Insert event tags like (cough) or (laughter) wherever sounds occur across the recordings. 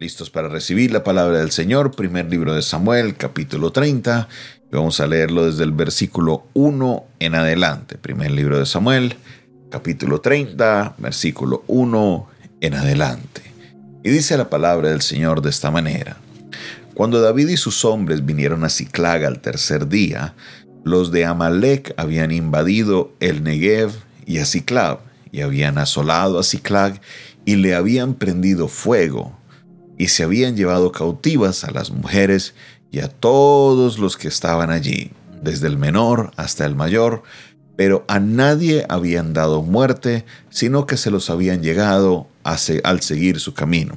Listos para recibir la palabra del Señor, primer libro de Samuel, capítulo 30. vamos a leerlo desde el versículo 1 en adelante. Primer libro de Samuel, capítulo 30, versículo 1 en adelante. Y dice la palabra del Señor de esta manera. Cuando David y sus hombres vinieron a Ciclag al tercer día, los de Amalek habían invadido el Negev y a Ciclag, y habían asolado a Ciclag y le habían prendido fuego y se habían llevado cautivas a las mujeres y a todos los que estaban allí, desde el menor hasta el mayor, pero a nadie habían dado muerte, sino que se los habían llegado al seguir su camino.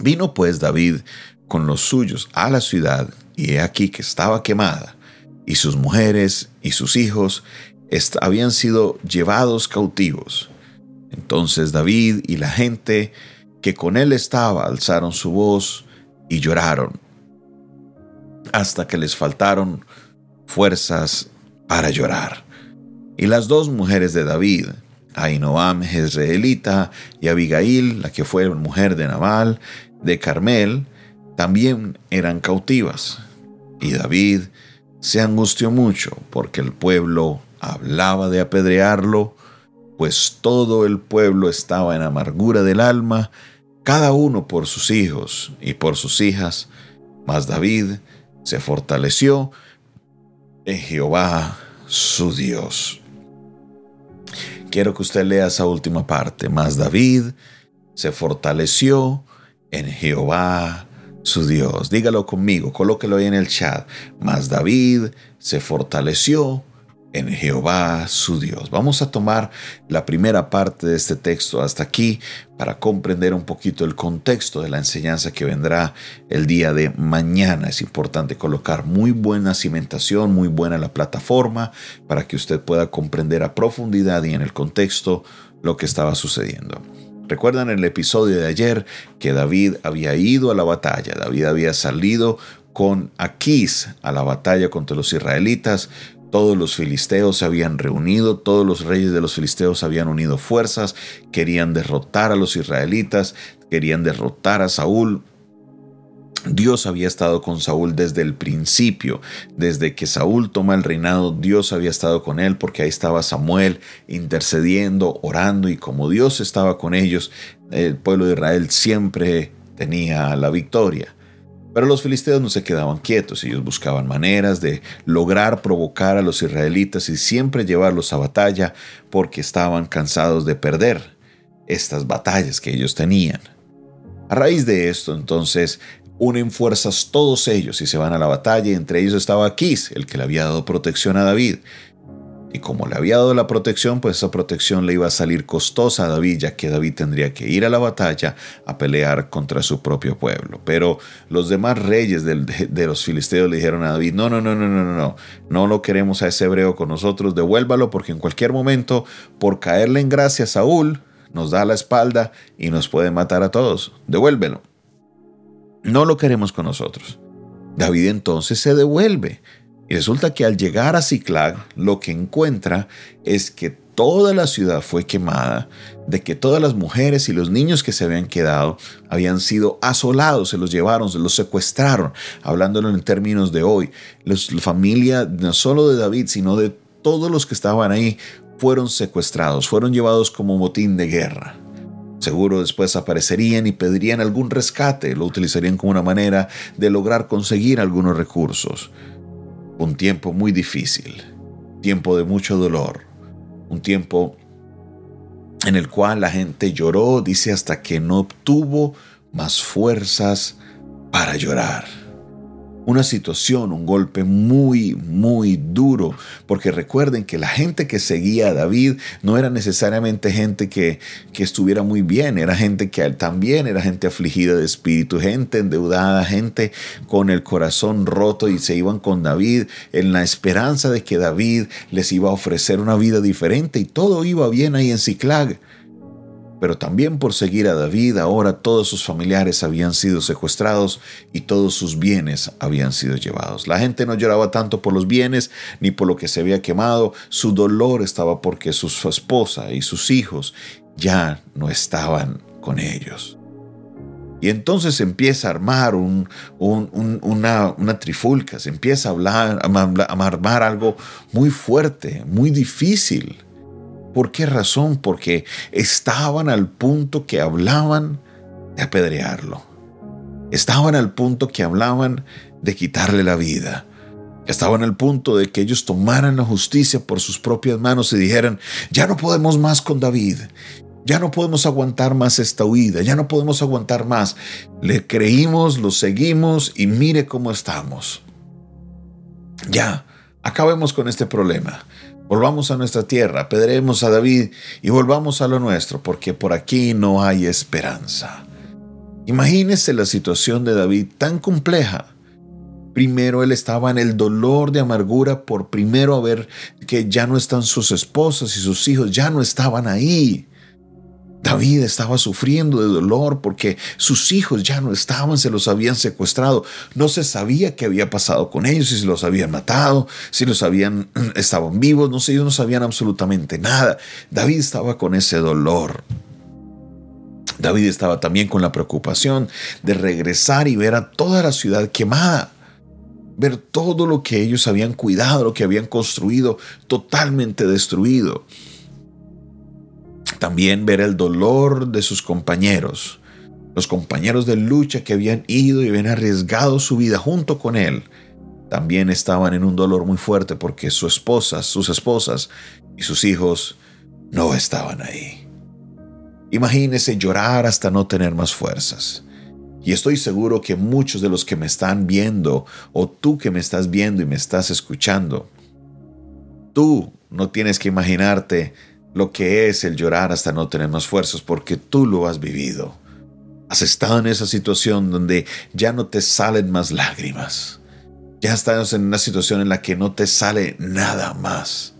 Vino pues David con los suyos a la ciudad, y he aquí que estaba quemada, y sus mujeres y sus hijos habían sido llevados cautivos. Entonces David y la gente que con él estaba alzaron su voz y lloraron, hasta que les faltaron fuerzas para llorar. Y las dos mujeres de David, Ainoam Jezreelita y Abigail, la que fue mujer de Nabal, de Carmel, también eran cautivas. Y David se angustió mucho porque el pueblo hablaba de apedrearlo, pues todo el pueblo estaba en amargura del alma cada uno por sus hijos y por sus hijas, mas David se fortaleció en Jehová su Dios. Quiero que usted lea esa última parte, mas David se fortaleció en Jehová su Dios. Dígalo conmigo, colóquelo ahí en el chat. Mas David se fortaleció en Jehová su Dios. Vamos a tomar la primera parte de este texto hasta aquí para comprender un poquito el contexto de la enseñanza que vendrá el día de mañana. Es importante colocar muy buena cimentación, muy buena la plataforma para que usted pueda comprender a profundidad y en el contexto lo que estaba sucediendo. Recuerdan el episodio de ayer que David había ido a la batalla, David había salido con Aquís a la batalla contra los israelitas, todos los filisteos se habían reunido, todos los reyes de los filisteos habían unido fuerzas, querían derrotar a los israelitas, querían derrotar a Saúl. Dios había estado con Saúl desde el principio, desde que Saúl toma el reinado, Dios había estado con él porque ahí estaba Samuel intercediendo, orando y como Dios estaba con ellos, el pueblo de Israel siempre tenía la victoria. Pero los filisteos no se quedaban quietos, ellos buscaban maneras de lograr provocar a los israelitas y siempre llevarlos a batalla porque estaban cansados de perder estas batallas que ellos tenían. A raíz de esto, entonces, unen fuerzas todos ellos y se van a la batalla, entre ellos estaba Aquís, el que le había dado protección a David. Y como le había dado la protección, pues esa protección le iba a salir costosa a David, ya que David tendría que ir a la batalla a pelear contra su propio pueblo. Pero los demás reyes de, los filisteos le dijeron a David, no, no, no, no, no, no, no, no lo queremos a ese hebreo con nosotros, devuélvalo porque en cualquier momento, por caerle en gracia a Saúl, nos da la espalda y nos puede matar a todos. Devuélvelo. No lo queremos con nosotros. David entonces se devuelve y resulta que al llegar a Ciclag, lo que encuentra es que toda la ciudad fue quemada, de que todas las mujeres y los niños que se habían quedado habían sido asolados, se los llevaron, se los secuestraron, hablándolo en términos de hoy. la familia no solo de David, sino de todos los que estaban ahí, fueron secuestrados, fueron llevados como motín de guerra. Seguro después aparecerían y pedirían algún rescate, lo utilizarían como una manera de lograr conseguir algunos recursos un tiempo muy difícil, tiempo de mucho dolor, un tiempo en el cual la gente lloró, dice, hasta que no obtuvo más fuerzas para llorar una situación, un golpe muy, muy duro, porque recuerden que la gente que seguía a David no era necesariamente gente que, que estuviera muy bien, era gente que también era gente afligida de espíritu, gente endeudada, gente con el corazón roto y se iban con David en la esperanza de que David les iba a ofrecer una vida diferente y todo iba bien ahí en Ciclag pero también por seguir a David ahora todos sus familiares habían sido secuestrados y todos sus bienes habían sido llevados. La gente no lloraba tanto por los bienes ni por lo que se había quemado, su dolor estaba porque su esposa y sus hijos ya no estaban con ellos. Y entonces empieza a armar una, una, trifulca, se empieza a, hablar, a armar algo muy fuerte, muy difícil. ¿Por qué razón? Porque estaban al punto que hablaban de apedrearlo. Estaban al punto que hablaban de quitarle la vida. Estaban al punto de que ellos tomaran la justicia por sus propias manos y dijeran, ya no podemos más con David, ya no podemos aguantar más esta huida, ya no podemos aguantar más. Le creímos, lo seguimos y mire cómo estamos. Ya, acabemos con este problema. Volvamos a nuestra tierra, pedremos a David y volvamos a lo nuestro, porque por aquí no hay esperanza. Imagínese la situación de David tan compleja. Primero él estaba en el dolor de amargura por primero ver que ya no están sus esposas y sus hijos, ya no estaban ahí. David estaba sufriendo de dolor porque sus hijos ya no estaban, se los habían secuestrado. No se sabía qué había pasado con ellos, si los habían matado, si los habían (clears throat) estaban vivos, no sé, ellos no sabían absolutamente nada. David estaba con ese dolor. David estaba también con la preocupación de regresar y ver a toda la ciudad quemada, ver todo lo que ellos habían cuidado, lo que habían construido, totalmente destruido. También ver el dolor de sus compañeros, los compañeros de lucha que habían ido y habían arriesgado su vida junto con él. También estaban en un dolor muy fuerte porque sus esposas, sus esposas y sus hijos no estaban ahí. Imagínese llorar hasta no tener más fuerzas. Y estoy seguro que muchos de los que me están viendo, o tú que me estás viendo y me estás escuchando, tú no tienes que imaginarte lo que es el llorar hasta no tener más fuerzas, porque tú lo has vivido. Has estado en esa situación donde ya no te salen más lágrimas. Ya estás en una situación en la que no te sale nada más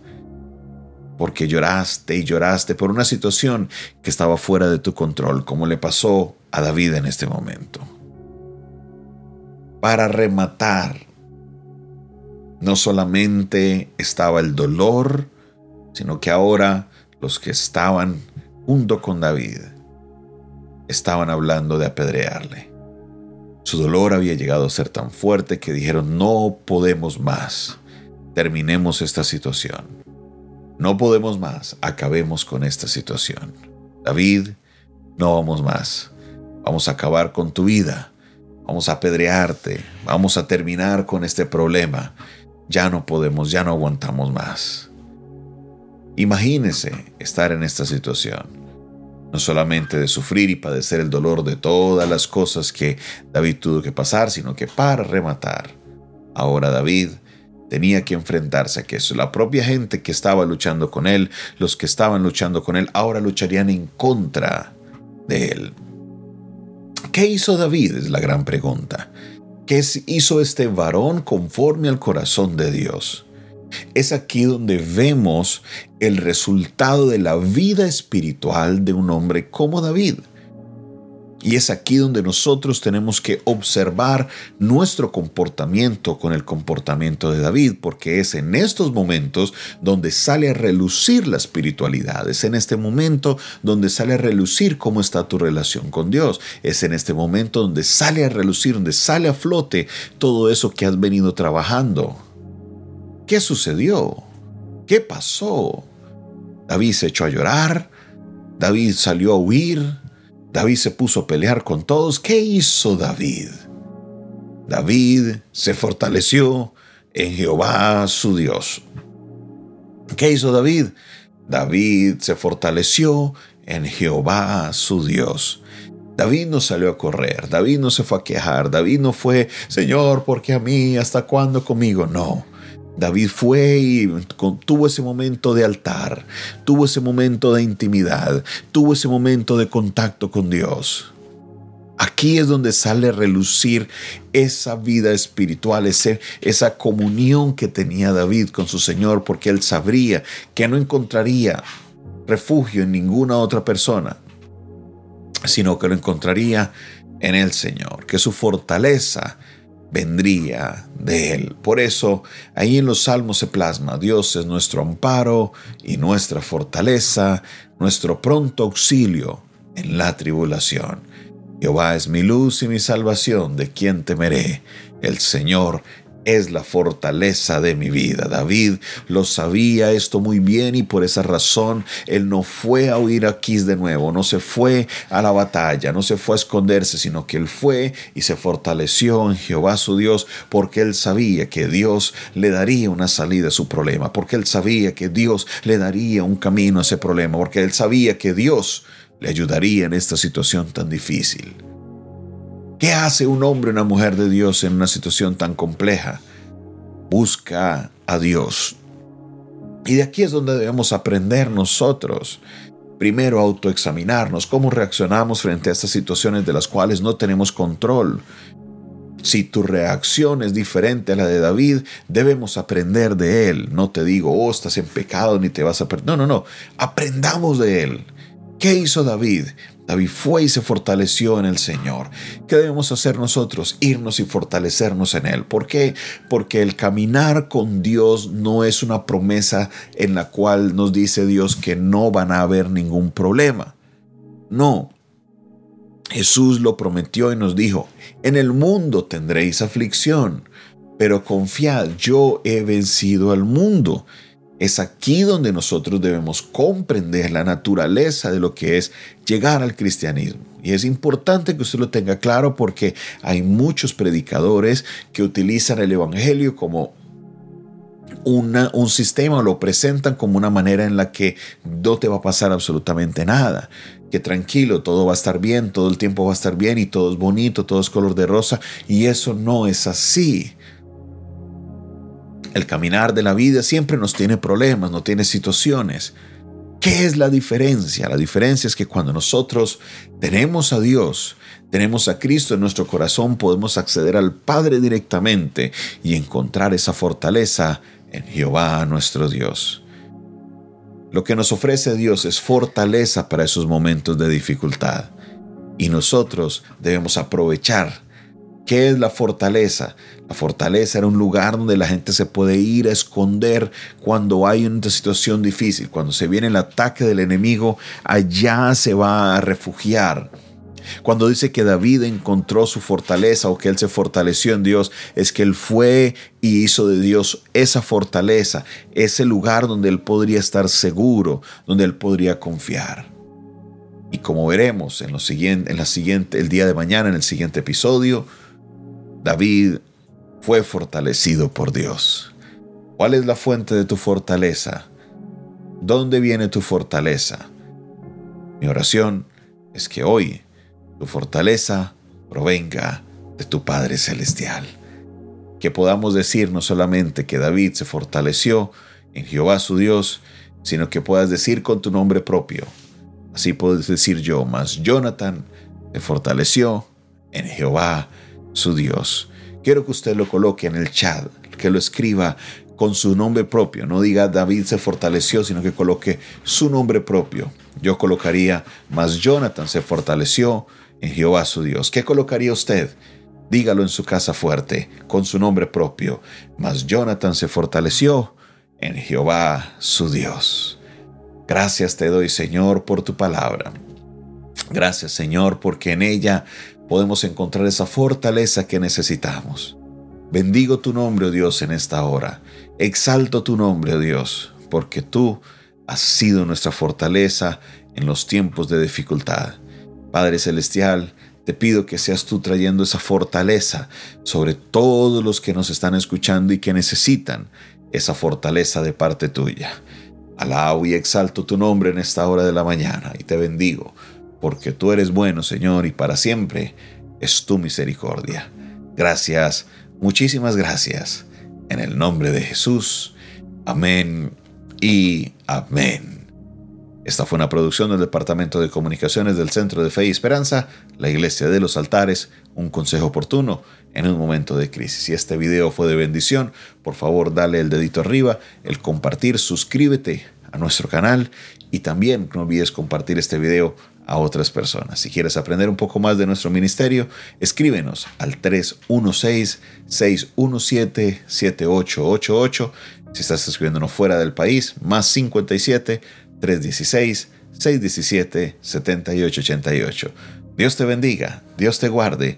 porque lloraste y lloraste por una situación que estaba fuera de tu control, como le pasó a David en este momento. Para rematar, no solamente estaba el dolor, sino que ahora los que estaban junto con David estaban hablando de apedrearle. Su dolor había llegado a ser tan fuerte que dijeron, no podemos más, terminemos esta situación. No podemos más, acabemos con esta situación. David, no vamos más. Vamos a acabar con tu vida. Vamos a apedrearte. Vamos a terminar con este problema. Ya no podemos, ya no aguantamos más. Imagínese estar en esta situación. No solamente de sufrir y padecer el dolor de todas las cosas que David tuvo que pasar, sino que para rematar. Ahora David tenía que enfrentarse a que eso. La propia gente que estaba luchando con él, los que estaban luchando con él, ahora lucharían en contra de él. ¿Qué hizo David? Es la gran pregunta. ¿Qué hizo este varón conforme al corazón de Dios? Es aquí donde vemos el resultado de la vida espiritual de un hombre como David. Y es aquí donde nosotros tenemos que observar nuestro comportamiento con el comportamiento de David, porque es en estos momentos donde sale a relucir la espiritualidad, es en este momento donde sale a relucir cómo está tu relación con Dios, es en este momento donde sale a relucir, donde sale a flote todo eso que has venido trabajando. ¿Qué sucedió? ¿Qué pasó? David se echó a llorar, David salió a huir, David se puso a pelear con todos. ¿Qué hizo David? David se fortaleció en Jehová su Dios. ¿Qué hizo David? David se fortaleció en Jehová su Dios. David no salió a correr, David no se fue a quejar, David no fue, Señor, ¿por qué a mí? ¿Hasta cuándo conmigo? No. David fue y tuvo ese momento de altar, tuvo ese momento de intimidad, tuvo ese momento de contacto con Dios. Aquí es donde sale a relucir esa vida espiritual, esa comunión que tenía David con su Señor, porque él sabría que no encontraría refugio en ninguna otra persona, sino que lo encontraría en el Señor, que su fortaleza vendría de Él. Por eso, ahí en los salmos se plasma, Dios es nuestro amparo y nuestra fortaleza, nuestro pronto auxilio en la tribulación. Jehová es mi luz y mi salvación, ¿de quién temeré? El Señor es la fortaleza de mi vida. David lo sabía esto muy bien y por esa razón él no fue a huir aquí de nuevo, no se fue a la batalla, no se fue a esconderse, sino que él fue y se fortaleció en Jehová su Dios porque él sabía que Dios le daría una salida a su problema, porque él sabía que Dios le daría un camino a ese problema, porque él sabía que Dios le ayudaría en esta situación tan difícil. ¿Qué hace un hombre o una mujer de Dios en una situación tan compleja? Busca a Dios. Y de aquí es donde debemos aprender nosotros. Primero, autoexaminarnos, cómo reaccionamos frente a estas situaciones de las cuales no tenemos control. Si tu reacción es diferente a la de David, debemos aprender de él. No te digo, oh, estás en pecado ni te vas a perder. No, no, no. Aprendamos de él. ¿Qué hizo David? David fue y se fortaleció en el Señor. ¿Qué debemos hacer nosotros? Irnos y fortalecernos en Él. ¿Por qué? Porque el caminar con Dios no es una promesa en la cual nos dice Dios que no van a haber ningún problema. No. Jesús lo prometió y nos dijo, en el mundo tendréis aflicción, pero confiad, yo he vencido al mundo. Es aquí donde nosotros debemos comprender la naturaleza de lo que es llegar al cristianismo. Y es importante que usted lo tenga claro porque hay muchos predicadores que utilizan el Evangelio como un sistema, lo presentan como una manera en la que no te va a pasar absolutamente nada. Que tranquilo, todo va a estar bien, todo el tiempo va a estar bien y todo es bonito, todo es color de rosa. Y eso no es así. El caminar de la vida siempre nos tiene problemas, no tiene situaciones. ¿Qué es la diferencia? La diferencia es que cuando nosotros tenemos a Dios, tenemos a Cristo en nuestro corazón, podemos acceder al Padre directamente y encontrar esa fortaleza en Jehová nuestro Dios. Lo que nos ofrece Dios es fortaleza para esos momentos de dificultad y nosotros debemos aprovechar ¿Qué es la fortaleza? La fortaleza era un lugar donde la gente se puede ir a esconder cuando hay una situación difícil, cuando se viene el ataque del enemigo, allá se va a refugiar. Cuando dice que David encontró su fortaleza o que él se fortaleció en Dios, es que él fue y hizo de Dios esa fortaleza, ese lugar donde él podría estar seguro, donde él podría confiar. Y como veremos en, lo siguiente, en la siguiente, el día de mañana, en el siguiente episodio, David fue fortalecido por Dios. ¿Cuál es la fuente de tu fortaleza? ¿Dónde viene tu fortaleza? Mi oración es que hoy tu fortaleza provenga de tu Padre Celestial. Que podamos decir no solamente que David se fortaleció en Jehová su Dios, sino que puedas decir con tu nombre propio. Así puedes decir yo, mas Jonathan se fortaleció en Jehová su Dios. Quiero que usted lo coloque en el chat, que lo escriba con su nombre propio. No diga David se fortaleció, sino que coloque su nombre propio. Yo colocaría, mas Jonathan se fortaleció en Jehová su Dios. ¿Qué colocaría usted? Dígalo en su casa fuerte, con su nombre propio. Mas Jonathan se fortaleció en Jehová su Dios. Gracias te doy, Señor, por tu palabra. Gracias, Señor, porque en ella podemos encontrar esa fortaleza que necesitamos. Bendigo tu nombre, oh Dios, en esta hora. Exalto tu nombre, oh Dios, porque tú has sido nuestra fortaleza en los tiempos de dificultad. Padre Celestial, te pido que seas tú trayendo esa fortaleza sobre todos los que nos están escuchando y que necesitan esa fortaleza de parte tuya. Alabo y exalto tu nombre en esta hora de la mañana y te bendigo porque tú eres bueno, Señor, y para siempre es tu misericordia. Gracias, muchísimas gracias. En el nombre de Jesús. Amén y amén. Esta fue una producción del Departamento de Comunicaciones del Centro de Fe y Esperanza, la Iglesia de los Altares, un consejo oportuno en un momento de crisis. Si este video fue de bendición, por favor dale el dedito arriba, el compartir, suscríbete a nuestro canal y también no olvides compartir este video a otras personas. Si quieres aprender un poco más de nuestro ministerio, escríbenos al 316-617-7888. Si estás escribiéndonos fuera del país, más 57 316 617 7888. Dios te bendiga, Dios te guarde,